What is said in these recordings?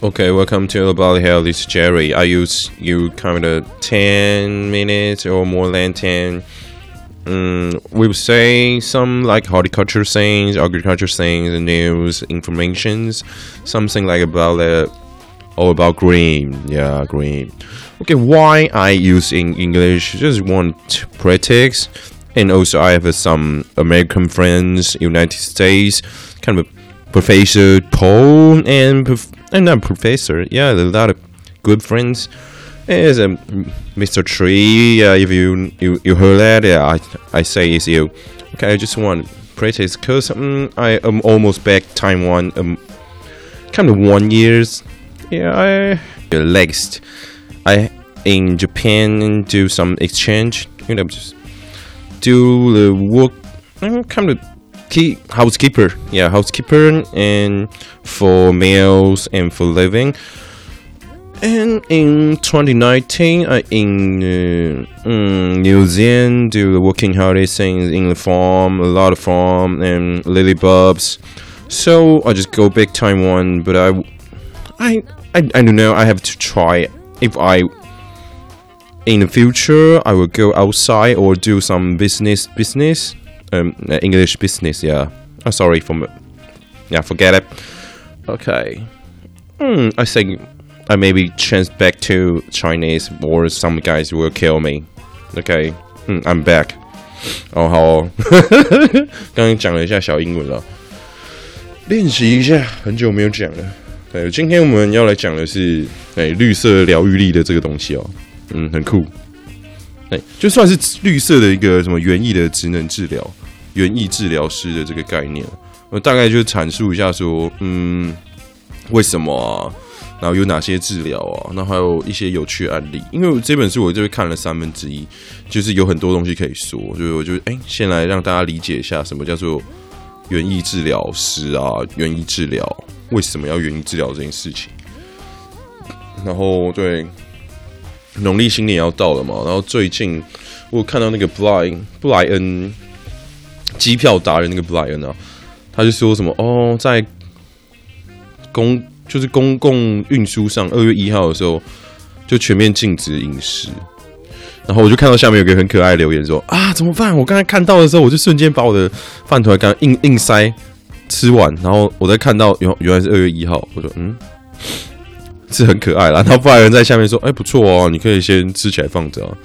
Okay, welcome to About Health. This is Jerry. I use you kind of 10 minutes or more than 10. Um, we will say some like horticulture things, agriculture things, news, informations, something like about the all about green. Yeah, green. Okay, why I use in English? Just want practice, and also I have some American friends, United States, kind of Professor Paul and prof- I'm not professor. Yeah, a lot of good friends. Is um, Mr. Tree. Uh, if you, you you heard that, yeah, I I say it's you. Okay, I just want practice because um, I am almost back Taiwan. Um, kind of one years. Yeah, I next. I in Japan do some exchange. You know, just do the work. I'm kind of key housekeeper. Yeah, housekeeper and for meals and for living. And in 2019, I in uh, um, New Zealand do working holiday things in the farm, a lot of farm and lily bulbs. So I just go back Taiwan, but I, I, I, I don't know. I have to try if I. In the future, I will go outside or do some business. Business, um, English business. Yeah. Oh, sorry for. Yeah, forget it. Okay. Hmm, I think I maybe change back to Chinese or some guys will kill me. Okay. Hmm, I'm back. 哦，好哦，刚刚讲了一下小英文了，练习一下，很久没有讲了。对，今天我们要来讲的是，哎，绿色疗愈力的这个东西哦，嗯，很酷。 哎，就算是绿色的一个什么园艺的职能治疗，园艺治疗师的这个概念。我大概就阐述一下说，嗯，为什么啊？然后有哪些治疗啊？那还有一些有趣案例。因为这本书我这边看了三分之一，就是有很多东西可以说。就是我就哎，先来让大家理解一下什么叫做园艺治疗师啊，园艺治疗为什么要园艺治疗这件事情。然后对，农历新年要到了嘛，然后最近我看到那个布莱布莱恩机票达人那个布莱恩啊。他就说什么哦，在公就是公共运输上，二月一号的时候就全面禁止饮食。然后我就看到下面有个很可爱的留言说啊，怎么办？我刚才看到的时候，我就瞬间把我的饭团刚硬硬塞吃完。然后我再看到原原来是二月一号，我说嗯，是很可爱啦。然后不然人在下面说，哎，不错哦，你可以先吃起来放着啊。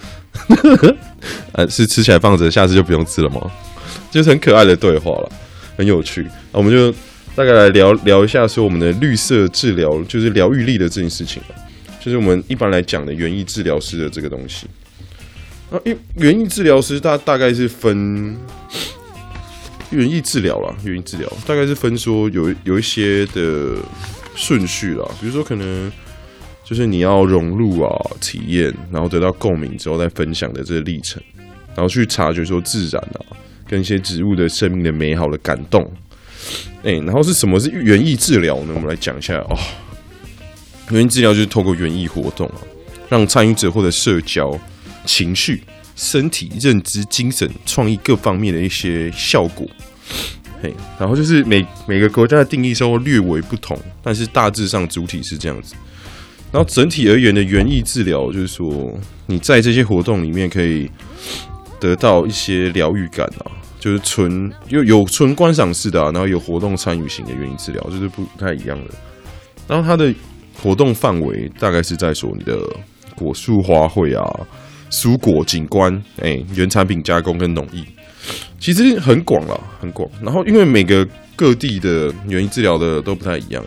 呃，是吃起来放着，下次就不用吃了吗？就是很可爱的对话了。很有趣，那我们就大概来聊聊一下，说我们的绿色治疗就是疗愈力的这件事情，就是我们一般来讲的园艺治疗师的这个东西。啊，因园艺治疗师，大大概是分园艺治疗啦，园艺治疗大概是分说有有一些的顺序啦，比如说可能就是你要融入啊体验，然后得到共鸣之后再分享的这个历程，然后去察觉说自然啊。跟一些植物的生命的美好的感动，哎、然后是什么是园艺治疗呢？我们来讲一下哦。园艺治疗就是透过园艺活动啊，让参与者获得社交、情绪、身体、认知、精神、创意各方面的一些效果。嘿，然后就是每每个国家的定义稍微略微不同，但是大致上主体是这样子。然后整体而言的园艺治疗，就是说你在这些活动里面可以得到一些疗愈感啊。就是纯有有纯观赏式的啊，然后有活动参与型的园艺治疗，就是不太一样的。然后它的活动范围大概是在说你的果树花卉啊、蔬果景观、哎、原产品加工跟农艺，其实很广了，很广。然后因为每个各地的原因治疗的都不太一样，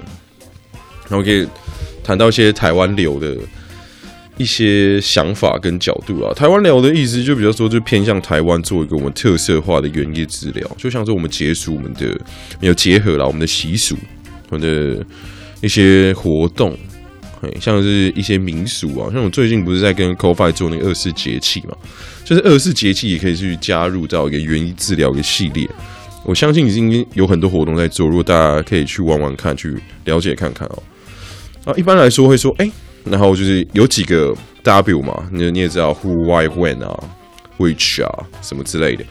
然后可以谈到一些台湾流的。一些想法跟角度啊，台湾流的意思就比较说，就偏向台湾做一个我们特色化的园艺治疗，就像是我们结束我们的没有结合了我们的习俗，我们的一些活动，像是一些民俗啊，像我最近不是在跟 CoFi 做那个二十四节气嘛，就是二十四节气也可以去加入到一个园艺治疗的系列，我相信已经有很多活动在做，如果大家可以去玩玩看，去了解看看哦。啊，一般来说会说，哎、然后就是有几个 W 嘛，你你也知道 Who、Why、When 啊，Which 啊，什么之类的，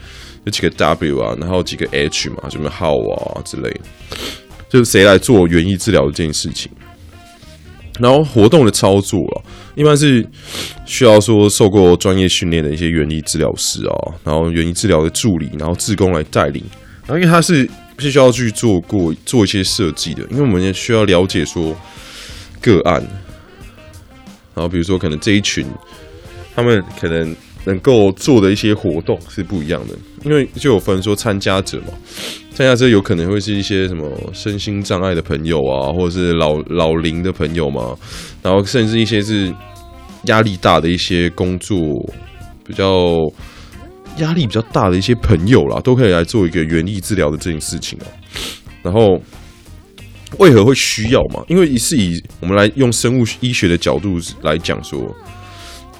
有几个 W 啊，然后几个 H 嘛，什么 How 啊之类的，就是谁来做园艺治疗这件事情。然后活动的操作啊，一般是需要说受过专业训练的一些园艺治疗师啊，然后园艺治疗的助理，然后志工来带领。然后因为他是必须要去做过做一些设计的，因为我们也需要了解说个案，然后比如说可能这一群他们可能能够做的一些活动是不一样的，因为就有分说参加者嘛。参加者有可能会是一些什么身心障碍的朋友啊，或者是老老龄的朋友嘛，然后甚至一些是压力大的一些工作比较压力比较大的一些朋友啦，都可以来做一个园艺治疗的这件事情哦。然后为何会需要嘛？因为是以我们来用生物医学的角度来讲说，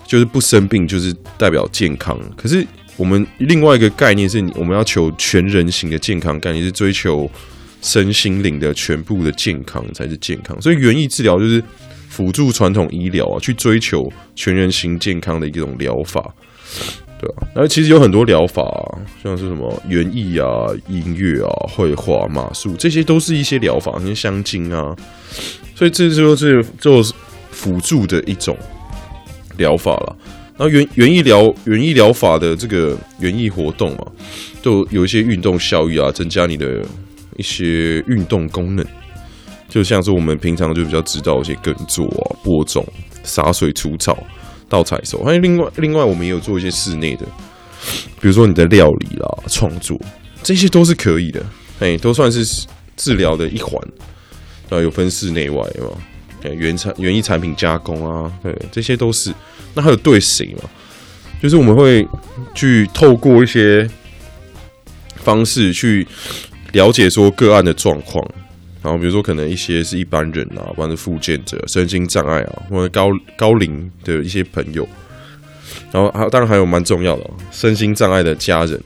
就是不生病就是代表健康，可是。我们另外一个概念是，我们要求全人型的健康概念，是追求身心灵的全部的健康才是健康。所以园艺治疗就是辅助传统医疗啊，去追求全人型健康的一种疗法，对啊。然后其实有很多疗法啊，像是什么园艺啊、音乐啊、绘画、马术，这些都是一些疗法，像香精啊。所以这就是做辅助的一种疗法了。然后园园艺疗园艺疗法的这个园艺活动啊，都有一些运动效益啊，增加你的一些运动功能。就像是我们平常就比较知道一些耕作啊、播种、洒水、除草、稻采收。还有另外另外，我们也有做一些室内的，比如说你的料理啦、创作，这些都是可以的。哎，都算是治疗的一环。啊，有分室内外嘛？原产园艺产品加工啊，对，这些都是。那还有对谁嘛？就是我们会去透过一些方式去了解说个案的状况，然后比如说可能一些是一般人啊，或者是复健者、身心障碍啊，或者高高龄的一些朋友，然后还当然还有蛮重要的，身心障碍的家人，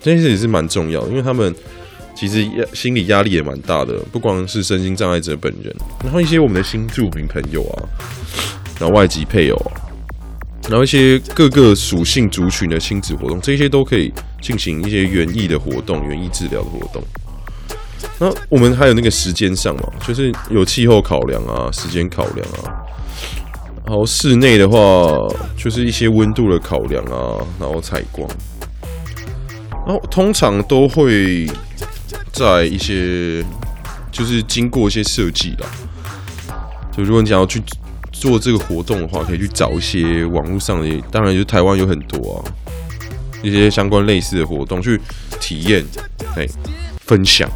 这件事也是蛮重要的，因为他们其实压心理压力也蛮大的，不光是身心障碍者本人，然后一些我们的新住民朋友啊，然后外籍配偶啊。然后一些各个属性族群的亲子活动，这些都可以进行一些园艺的活动、园艺治疗的活动。那我们还有那个时间上嘛，就是有气候考量啊、时间考量啊。然后室内的话，就是一些温度的考量啊，然后采光。然后通常都会在一些，就是经过一些设计啦。就如果你想要去。做这个活动的话，可以去找一些网络上的，当然就台湾有很多啊，一些相关类似的活动去体验，哎，分享，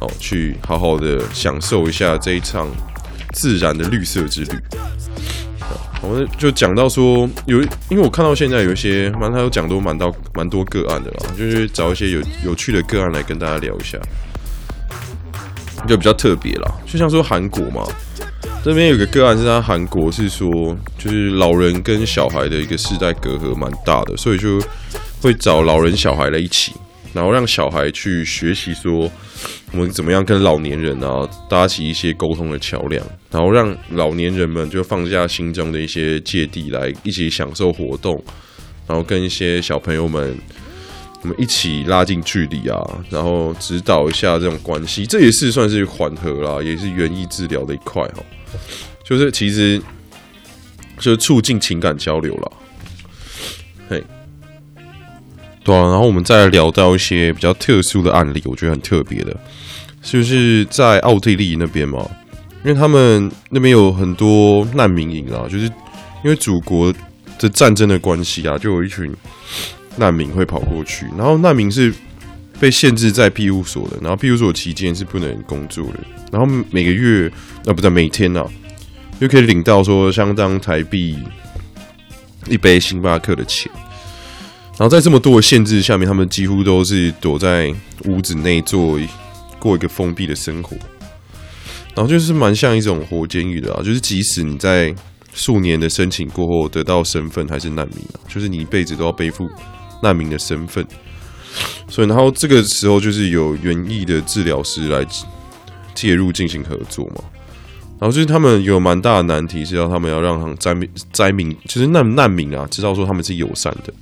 哦，去好好的享受一下这一场自然的绿色之旅。我们就讲到说，有，因为我看到现在有一些，蛮他有讲都蛮到蛮多个案的啦，就是找一些有有趣的个案来跟大家聊一下，就比较特别啦，就像说韩国嘛。这边有个个案是在韩国是说，就是老人跟小孩的一个世代隔阂蛮大的，所以就会找老人小孩来一起，然后让小孩去学习说我们怎么样跟老年人啊搭起一些沟通的桥梁，然后让老年人们就放下心中的一些芥蒂来一起享受活动，然后跟一些小朋友们我们一起拉近距离啊，然后指导一下这种关系，这也是算是缓和啦，也是园艺治疗的一块哈。就是其实就是促进情感交流了，对。然后我们再聊到一些比较特殊的案例，我觉得很特别的，就是在奥地利那边嘛，因为他们那边有很多难民营啊，就是因为祖国的战争的关系啊，就有一群难民会跑过去，然后难民是被限制在庇护所的，然后庇护所期间是不能工作的。然后每个月啊，不对，每天、啊，就可以领到说相当台币一杯星巴克的钱。然后在这么多的限制下面，他们几乎都是躲在屋子内做过一个封闭的生活。然后就是蛮像一种活监狱的啊，就是即使你在数年的申请过后得到身份，还是难民啊，就是你一辈子都要背负难民的身份。所以，然后这个时候就是有园艺的治疗师来。介入进行合作嘛，然后就是他们有蛮大的难题，是要他们要让灾民灾民，就是难难民啊，知道说他们是友善的，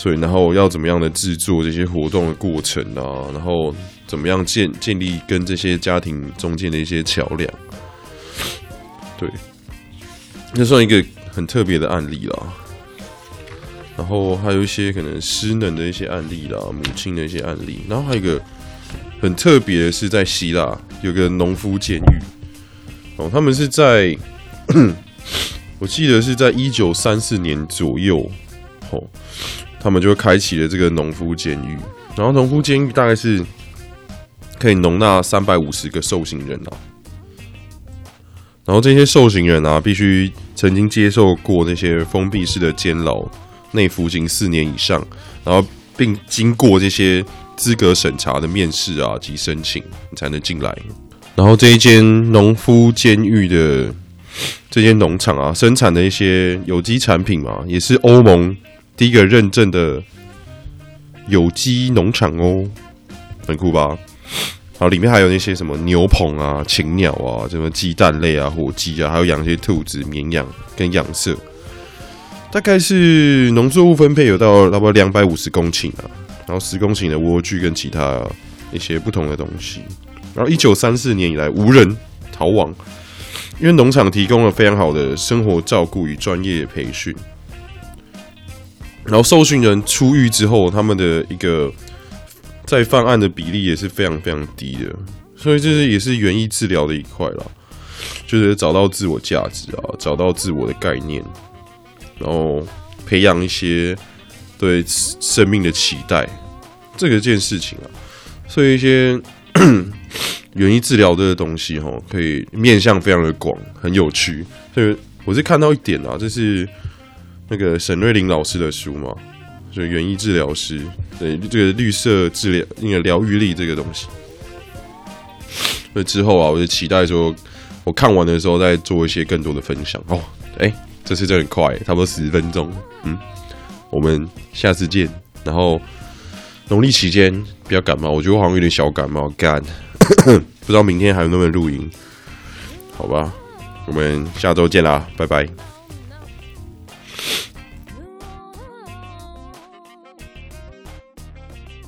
所以然后要怎么样的制作这些活动的过程啊，然后怎么样建建立跟这些家庭中间的一些桥梁，对，这算一个很特别的案例啦。然后还有一些可能失能的一些案例啦，母亲的一些案例。然后还有一个很特别的是在希腊有个农夫监狱哦，他们是在 我记得是在一九三四年左右哦，他们就开启了这个农夫监狱。然后农夫监狱大概是可以容纳三百五十个受刑人啊。然后这些受刑人啊，必须曾经接受过那些封闭式的监牢，内服刑四年以上，然后并经过这些资格审查的面试啊及申请，你才能进来。然后这一间农夫监狱的这间农场啊，生产的一些有机产品嘛，也是欧盟第一个认证的有机农场哦，很酷吧？然后里面还有那些什么牛棚啊、禽鸟啊、什么鸡蛋类啊、火鸡啊，还有养一些兔子、绵羊跟养色。大概是农作物分配有到差不多两百五十公顷啊，然后十公顷的莴苣跟其他一些不同的东西。然后一九三四年以来无人逃亡，因为农场提供了非常好的生活照顾与专业培训。然后受训人出狱之后，他们的一个。再犯案的比例也是非常非常低的，所以这是也是园艺治疗的一块啦，就是找到自我价值啊，找到自我的概念，然后培养一些对生命的期待，这个件事情啊，所以一些 园艺治疗的东西哈，可以面向非常的广，很有趣。所以我是看到一点啊，就是那个沈瑞琳老师的书嘛。就园艺治疗师，对这个绿色治疗那个疗愈力这个东西，那之后啊，我就期待说，我看完的时候再做一些更多的分享哦。哎、欸，这次真很快，差不多十分钟。嗯，我们下次见。然后农历期间比较感冒，我觉得我好像有点小感冒，干，不知道明天还能不能录音？好吧，我们下周见啦，拜拜。